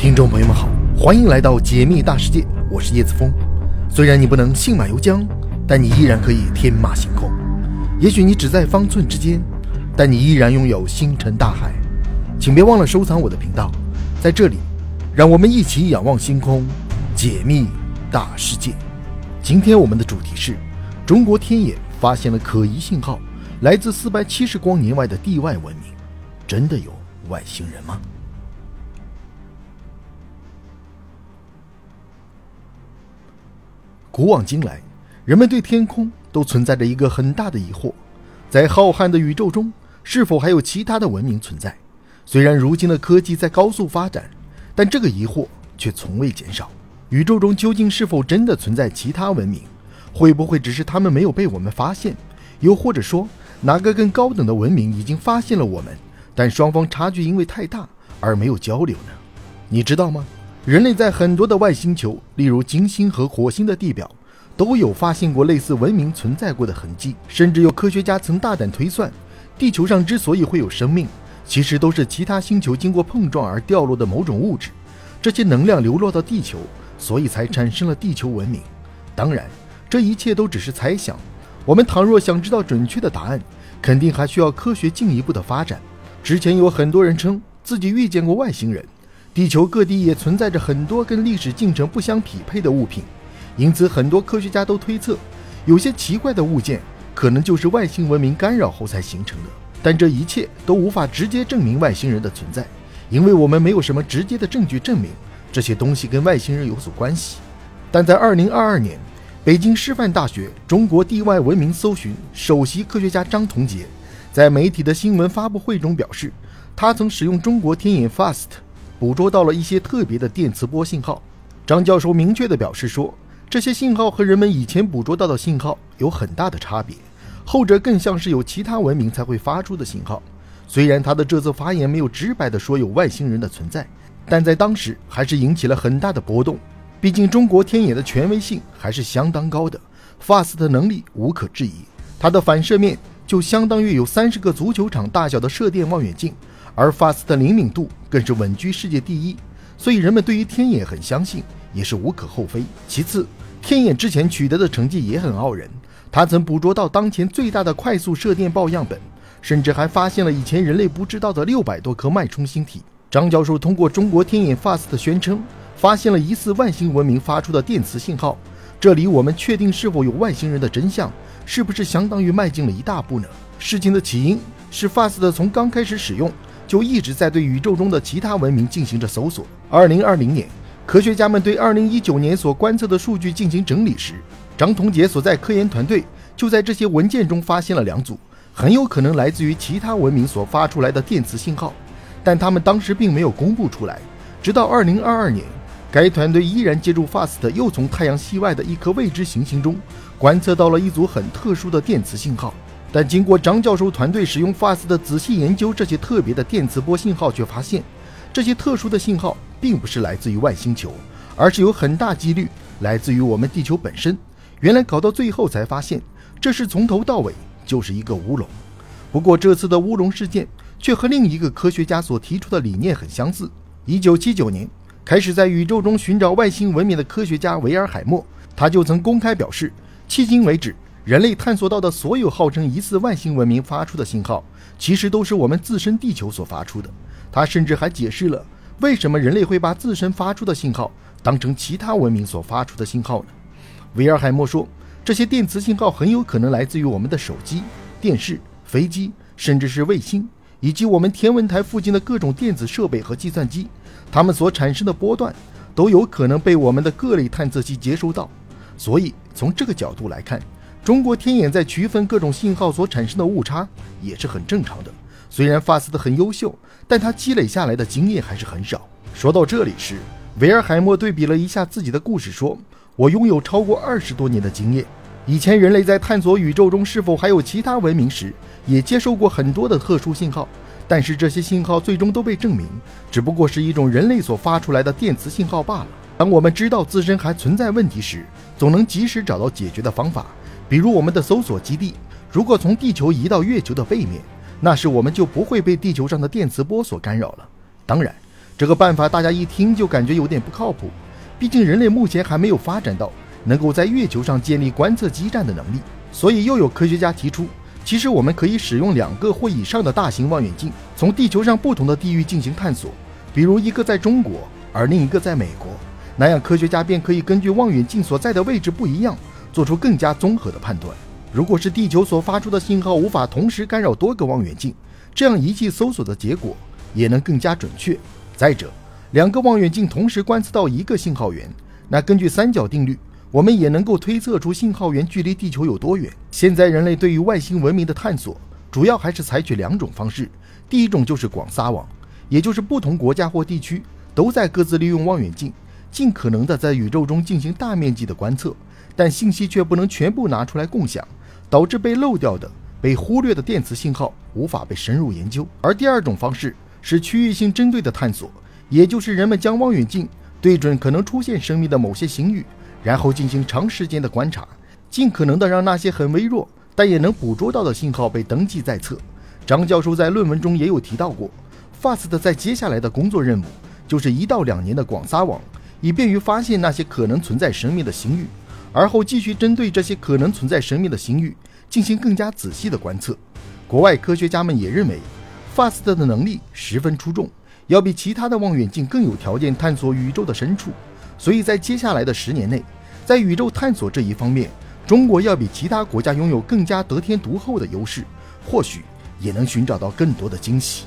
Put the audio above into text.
听众朋友们好，欢迎来到解密大世界，我是叶子峰。虽然你不能信马由缰，但你依然可以天马行空。也许你只在方寸之间，但你依然拥有星辰大海。请别忘了收藏我的频道，在这里，让我们一起仰望星空，解密大世界。今天我们的主题是：中国天眼发现了可疑信号，来自四百七十光年外的地外文明，真的有外星人吗？古往今来，人们对天空都存在着一个很大的疑惑：在浩瀚的宇宙中，是否还有其他的文明存在？虽然如今的科技在高速发展，但这个疑惑却从未减少。宇宙中究竟是否真的存在其他文明？会不会只是他们没有被我们发现？又或者说，哪个更高等的文明已经发现了我们，但双方差距因为太大而没有交流呢？你知道吗？人类在很多的外星球，例如金星和火星的地表，都有发现过类似文明存在过的痕迹。甚至有科学家曾大胆推算，地球上之所以会有生命，其实都是其他星球经过碰撞而掉落的某种物质。这些能量流落到地球，所以才产生了地球文明。当然，这一切都只是猜想。我们倘若想知道准确的答案，肯定还需要科学进一步的发展。之前有很多人称自己遇见过外星人。地球各地也存在着很多跟历史进程不相匹配的物品，因此很多科学家都推测，有些奇怪的物件可能就是外星文明干扰后才形成的。但这一切都无法直接证明外星人的存在，因为我们没有什么直接的证据证明这些东西跟外星人有所关系。但在2022年，北京师范大学中国地外文明搜寻首席科学家张同杰在媒体的新闻发布会中表示，他曾使用中国天眼 FAST。捕捉到了一些特别的电磁波信号。张教授明确地表示说，这些信号和人们以前捕捉到的信号有很大的差别，后者更像是有其他文明才会发出的信号。虽然他的这次发言没有直白地说有外星人的存在，但在当时还是引起了很大的波动。毕竟中国天眼的权威性还是相当高的，FAST 的能力无可置疑，它的反射面就相当于有三十个足球场大小的射电望远镜。而 FAST 的灵敏度更是稳居世界第一，所以人们对于天眼很相信，也是无可厚非。其次，天眼之前取得的成绩也很傲人，他曾捕捉到当前最大的快速射电暴样本，甚至还发现了以前人类不知道的六百多颗脉冲星体。张教授通过中国天眼 FAST 宣称，发现了疑似外星文明发出的电磁信号，这里我们确定是否有外星人的真相，是不是相当于迈进了一大步呢？事情的起因是 FAST 从刚开始使用。就一直在对宇宙中的其他文明进行着搜索。二零二零年，科学家们对二零一九年所观测的数据进行整理时，张同杰所在科研团队就在这些文件中发现了两组很有可能来自于其他文明所发出来的电磁信号，但他们当时并没有公布出来。直到二零二二年，该团队依然借助 FAST 又从太阳系外的一颗未知行星中观测到了一组很特殊的电磁信号。但经过张教授团队使用 FAST 的仔细研究这些特别的电磁波信号，却发现这些特殊的信号并不是来自于外星球，而是有很大几率来自于我们地球本身。原来搞到最后才发现，这是从头到尾就是一个乌龙。不过这次的乌龙事件却和另一个科学家所提出的理念很相似。1979年开始在宇宙中寻找外星文明的科学家维尔海默，他就曾公开表示，迄今为止。人类探索到的所有号称疑似外星文明发出的信号，其实都是我们自身地球所发出的。他甚至还解释了为什么人类会把自身发出的信号当成其他文明所发出的信号呢？维尔海默说，这些电磁信号很有可能来自于我们的手机、电视、飞机，甚至是卫星，以及我们天文台附近的各种电子设备和计算机。它们所产生的波段都有可能被我们的各类探测器接收到。所以从这个角度来看，中国天眼在区分各种信号所产生的误差也是很正常的。虽然 FAST 很优秀，但它积累下来的经验还是很少。说到这里时，维尔海默对比了一下自己的故事，说：“我拥有超过二十多年的经验。以前人类在探索宇宙中是否还有其他文明时，也接受过很多的特殊信号，但是这些信号最终都被证明只不过是一种人类所发出来的电磁信号罢了。当我们知道自身还存在问题时，总能及时找到解决的方法。”比如我们的搜索基地，如果从地球移到月球的背面，那时我们就不会被地球上的电磁波所干扰了。当然，这个办法大家一听就感觉有点不靠谱，毕竟人类目前还没有发展到能够在月球上建立观测基站的能力。所以又有科学家提出，其实我们可以使用两个或以上的大型望远镜，从地球上不同的地域进行探索，比如一个在中国，而另一个在美国。那样科学家便可以根据望远镜所在的位置不一样，做出更加综合的判断。如果是地球所发出的信号无法同时干扰多个望远镜，这样仪器搜索的结果也能更加准确。再者，两个望远镜同时观测到一个信号源，那根据三角定律，我们也能够推测出信号源距离地球有多远。现在人类对于外星文明的探索，主要还是采取两种方式。第一种就是广撒网，也就是不同国家或地区都在各自利用望远镜，尽可能的在宇宙中进行大面积的观测，但信息却不能全部拿出来共享。导致被漏掉的、被忽略的电磁信号无法被深入研究。而第二种方式是区域性针对的探索，也就是人们将望远镜对准可能出现生命的某些星域，然后进行长时间的观察，尽可能的让那些很微弱但也能捕捉到的信号被登记在册。张教授在论文中也有提到过，FAST 在接下来的工作任务就是一到两年的广撒网，以便于发现那些可能存在生命的星域。而后继续针对这些可能存在生命的星域进行更加仔细的观测。国外科学家们也认为，FAST 的能力十分出众，要比其他的望远镜更有条件探索宇宙的深处。所以在接下来的十年内，在宇宙探索这一方面，中国要比其他国家拥有更加得天独厚的优势，或许也能寻找到更多的惊喜。